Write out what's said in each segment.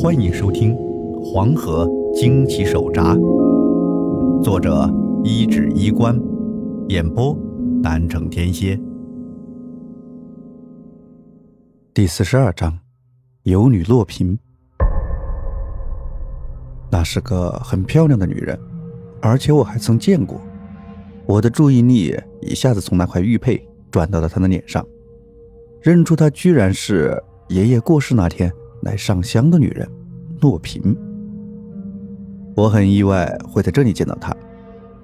欢迎收听《黄河惊奇手札》，作者一指衣冠，演播南城天蝎。第四十二章，有女落平。那是个很漂亮的女人，而且我还曾见过。我的注意力一下子从那块玉佩转到了她的脸上，认出她居然是爷爷过世那天来上香的女人。诺平，我很意外会在这里见到她。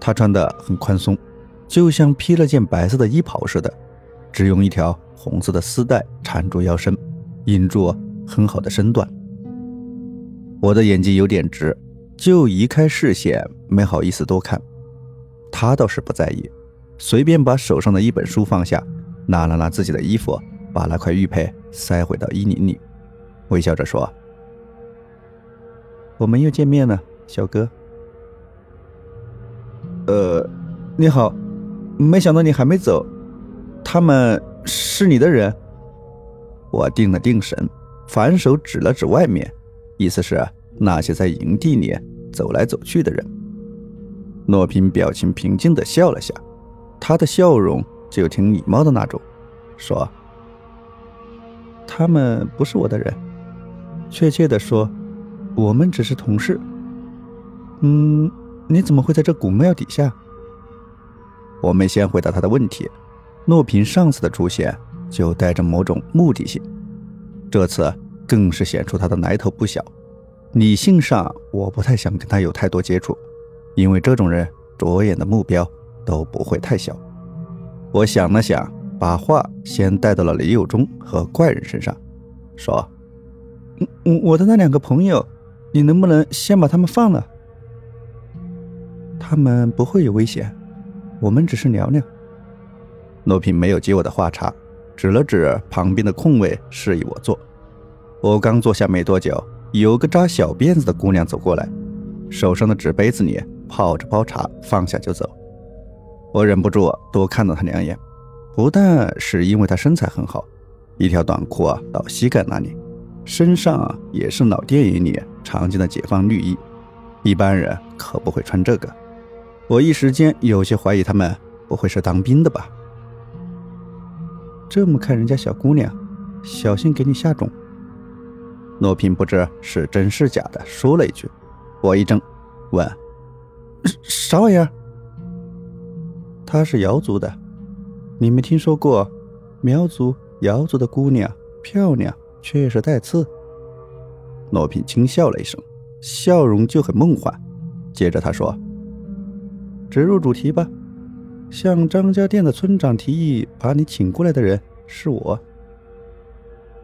她穿的很宽松，就像披了件白色的衣袍似的，只用一条红色的丝带缠住腰身，引住很好的身段。我的眼睛有点直，就移开视线，没好意思多看。她倒是不在意，随便把手上的一本书放下，拿了拿自己的衣服，把那块玉佩塞回到衣领里，微笑着说。我们又见面了，小哥。呃，你好，没想到你还没走。他们是你的人。我定了定神，反手指了指外面，意思是那些在营地里走来走去的人。诺平表情平静的笑了下，他的笑容就挺礼貌的那种，说：“他们不是我的人，确切的说。”我们只是同事。嗯，你怎么会在这古庙底下？我没先回答他的问题。诺平上次的出现就带着某种目的性，这次更是显出他的来头不小。理性上，我不太想跟他有太多接触，因为这种人着眼的目标都不会太小。我想了想，把话先带到了李有忠和怪人身上，说：“，我我的那两个朋友。”你能不能先把他们放了？他们不会有危险，我们只是聊聊。罗平没有接我的话茬，指了指旁边的空位，示意我坐。我刚坐下没多久，有个扎小辫子的姑娘走过来，手上的纸杯子里泡着包茶，放下就走。我忍不住多看了她两眼，不但是因为她身材很好，一条短裤啊到膝盖那里。身上啊也是老电影里常见的解放绿衣，一般人可不会穿这个。我一时间有些怀疑他们不会是当兵的吧？这么看人家小姑娘，小心给你下种。罗平不知是真是假的说了一句，我一怔，问：“啥玩意儿？”她是瑶族的，你没听说过苗族、瑶族的姑娘漂亮？却是带刺。罗平轻笑了一声，笑容就很梦幻。接着他说：“直入主题吧，向张家店的村长提议把你请过来的人是我。”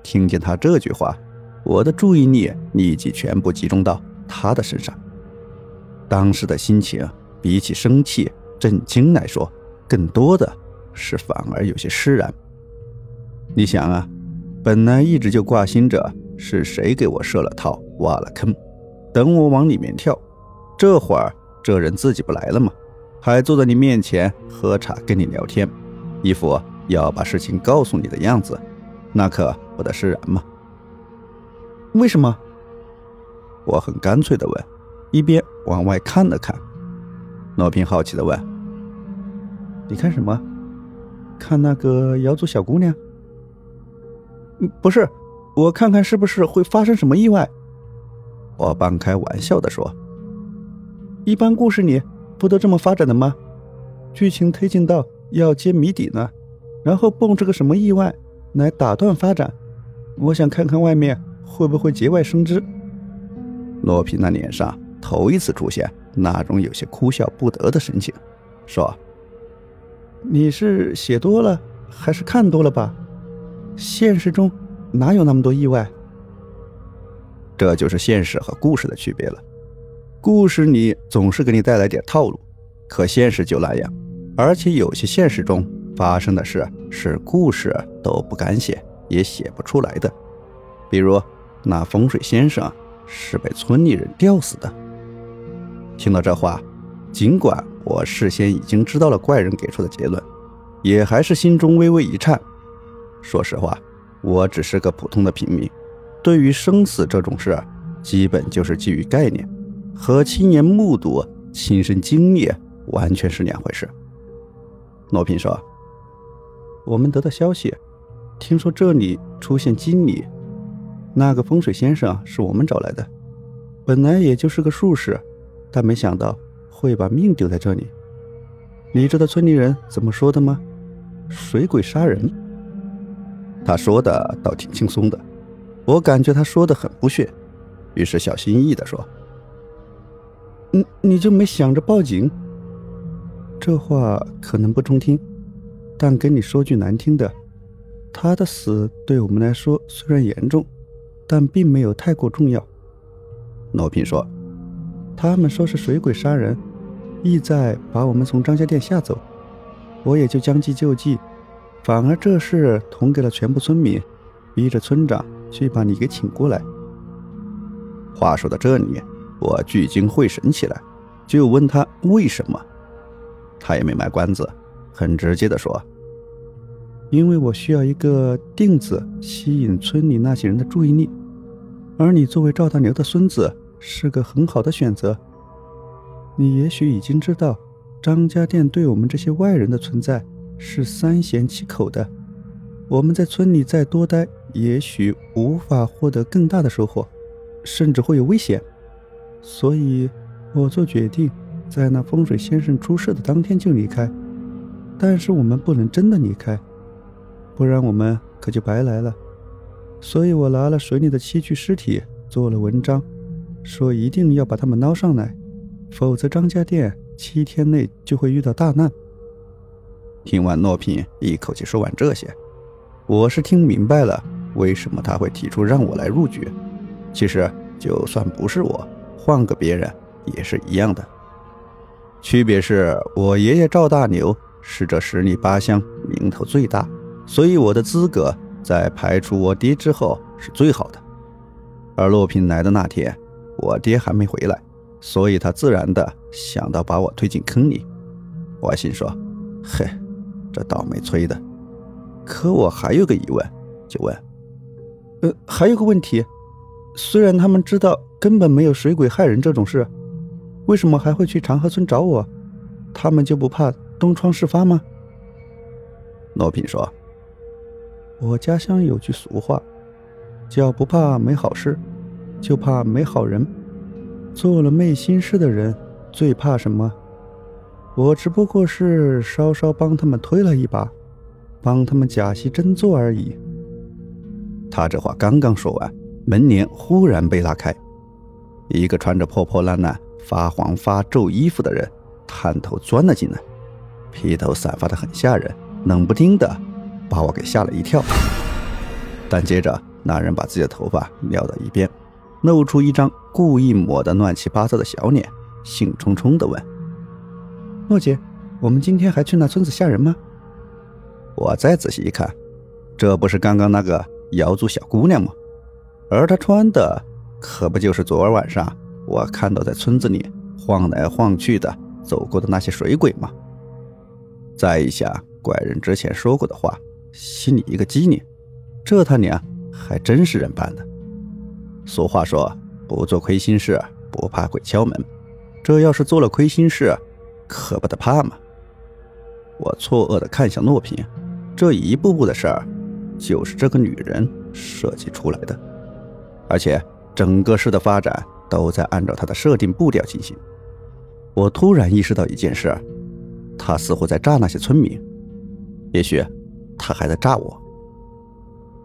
听见他这句话，我的注意力立即全部集中到他的身上。当时的心情比起生气、震惊来说，更多的是反而有些释然。你想啊。本来一直就挂心着是谁给我设了套、挖了坑，等我往里面跳。这会儿这人自己不来了吗？还坐在你面前喝茶跟你聊天，一副要把事情告诉你的样子，那可不得释然吗？为什么？我很干脆的问，一边往外看了看。罗平好奇的问：“你看什么？看那个瑶族小姑娘？”不是，我看看是不是会发生什么意外。我半开玩笑的说：“一般故事里不都这么发展的吗？剧情推进到要揭谜底呢，然后蹦出个什么意外来打断发展。我想看看外面会不会节外生枝。”罗平那脸上头一次出现那种有些哭笑不得的神情，说：“你是写多了还是看多了吧？”现实中哪有那么多意外？这就是现实和故事的区别了。故事里总是给你带来点套路，可现实就那样。而且有些现实中发生的事是故事都不敢写，也写不出来的。比如那风水先生是被村里人吊死的。听到这话，尽管我事先已经知道了怪人给出的结论，也还是心中微微一颤。说实话，我只是个普通的平民，对于生死这种事，基本就是基于概念，和亲眼目睹、亲身经历完全是两回事。罗平说：“我们得到消息，听说这里出现经理，那个风水先生是我们找来的。本来也就是个术士，但没想到会把命丢在这里。你知道村里人怎么说的吗？水鬼杀人。”他说的倒挺轻松的，我感觉他说的很不屑，于是小心翼翼的说：“你你就没想着报警？这话可能不中听，但跟你说句难听的，他的死对我们来说虽然严重，但并没有太过重要。”罗平说：“他们说是水鬼杀人，意在把我们从张家店吓走，我也就将计就计。”反而这事捅给了全部村民，逼着村长去把你给请过来。话说到这里，我聚精会神起来，就问他为什么。他也没卖关子，很直接的说：“因为我需要一个钉子吸引村里那些人的注意力，而你作为赵大牛的孙子，是个很好的选择。你也许已经知道，张家店对我们这些外人的存在。”是三缄其口的。我们在村里再多待，也许无法获得更大的收获，甚至会有危险。所以，我做决定，在那风水先生出事的当天就离开。但是我们不能真的离开，不然我们可就白来了。所以我拿了水里的七具尸体做了文章，说一定要把他们捞上来，否则张家店七天内就会遇到大难。听完诺平一口气说完这些，我是听明白了为什么他会提出让我来入局。其实就算不是我，换个别人也是一样的。区别是我爷爷赵大牛是这十里八乡名头最大，所以我的资格在排除我爹之后是最好的。而洛平来的那天，我爹还没回来，所以他自然的想到把我推进坑里。我心说：“嘿。”这倒霉催的，可我还有个疑问，就问：呃，还有个问题，虽然他们知道根本没有水鬼害人这种事，为什么还会去长河村找我？他们就不怕东窗事发吗？罗平说：“我家乡有句俗话，叫不怕没好事，就怕没好人。做了昧心事的人，最怕什么？”我只不过是稍稍帮他们推了一把，帮他们假戏真做而已。他这话刚刚说完，门帘忽然被拉开，一个穿着破破烂烂、发黄发皱衣服的人探头钻了进来，披头散发的很吓人，冷不丁的把我给吓了一跳。但接着那人把自己的头发撩到一边，露出一张故意抹得乱七八糟的小脸，兴冲冲的问。诺姐，我们今天还去那村子吓人吗？我再仔细一看，这不是刚刚那个瑶族小姑娘吗？而她穿的可不就是昨儿晚上我看到在村子里晃来晃去的走过的那些水鬼吗？再一想怪人之前说过的话，心里一个机灵，这他娘还真是人扮的。俗话说，不做亏心事，不怕鬼敲门。这要是做了亏心事，可不得怕吗？我错愕的看向诺平，这一步步的事儿，就是这个女人设计出来的，而且整个事的发展都在按照她的设定步调进行。我突然意识到一件事，她似乎在诈那些村民，也许她还在诈我。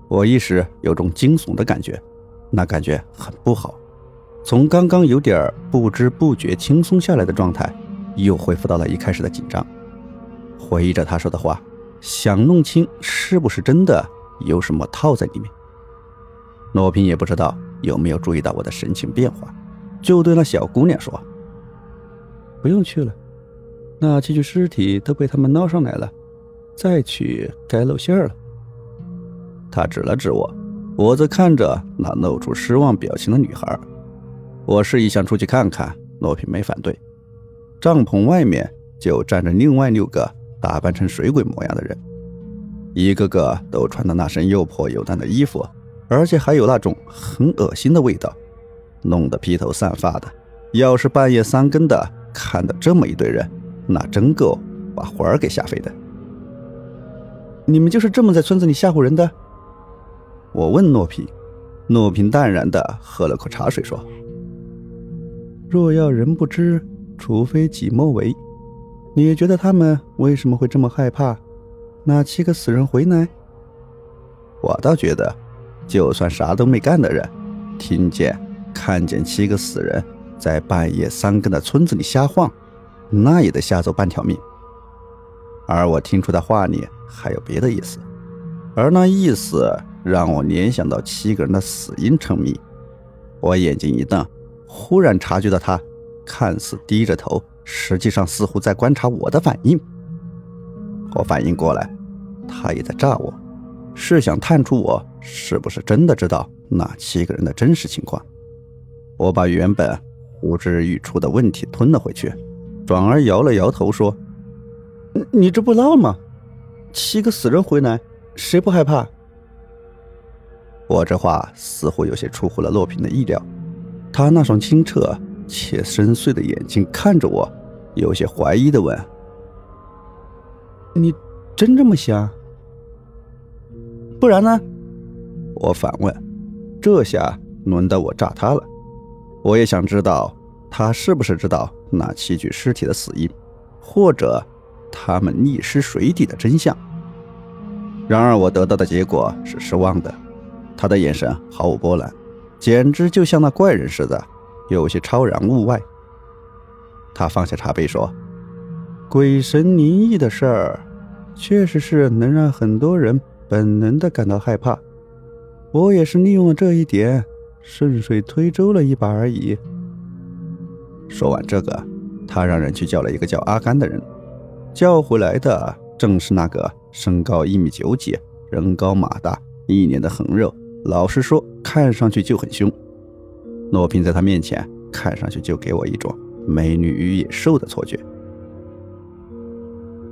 我一时有种惊悚的感觉，那感觉很不好。从刚刚有点不知不觉轻松下来的状态。又恢复到了一开始的紧张，回忆着他说的话，想弄清是不是真的有什么套在里面。罗平也不知道有没有注意到我的神情变化，就对那小姑娘说：“不用去了，那七具尸体都被他们捞上来了，再去该露馅了。”他指了指我，我则看着那露出失望表情的女孩。我示意想出去看看，罗平没反对。帐篷外面就站着另外六个打扮成水鬼模样的人，一个个都穿的那身又破又烂的衣服，而且还有那种很恶心的味道，弄得披头散发的。要是半夜三更的看到这么一堆人，那真够把魂儿给吓飞的。你们就是这么在村子里吓唬人的？我问诺平，诺平淡然的喝了口茶水，说：“若要人不知，除非己莫为。你觉得他们为什么会这么害怕那七个死人回来？我倒觉得，就算啥都没干的人，听见、看见七个死人在半夜三更的村子里瞎晃，那也得吓走半条命。而我听出他话里……”还有别的意思，而那意思让我联想到七个人的死因成谜。我眼睛一瞪，忽然察觉到他看似低着头，实际上似乎在观察我的反应。我反应过来，他也在诈我，是想探出我是不是真的知道那七个人的真实情况。我把原本呼之欲出的问题吞了回去，转而摇了摇头说：“你这不闹吗？”七个死人回来，谁不害怕？我这话似乎有些出乎了洛平的意料，他那双清澈且深邃的眼睛看着我，有些怀疑的问：“你真这么想？不然呢？”我反问。这下轮到我炸他了，我也想知道他是不是知道那七具尸体的死因，或者。他们溺尸水底的真相。然而，我得到的结果是失望的。他的眼神毫无波澜，简直就像那怪人似的，有些超然物外。他放下茶杯说：“鬼神灵异的事儿，确实是能让很多人本能的感到害怕。我也是利用了这一点，顺水推舟了一把而已。”说完这个，他让人去叫了一个叫阿甘的人。叫回来的正是那个身高一米九几、人高马大、一脸的横肉。老实说，看上去就很凶。诺平在他面前看上去就给我一种美女与野兽的错觉。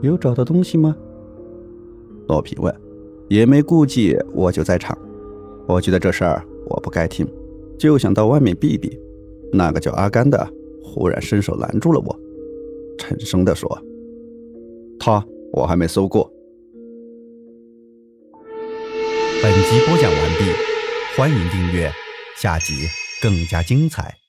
有找到东西吗？诺平问。也没顾忌我就在场，我觉得这事儿我不该听，就想到外面避避。那个叫阿甘的忽然伸手拦住了我，沉声地说。他我还没搜过。本集播讲完毕，欢迎订阅，下集更加精彩。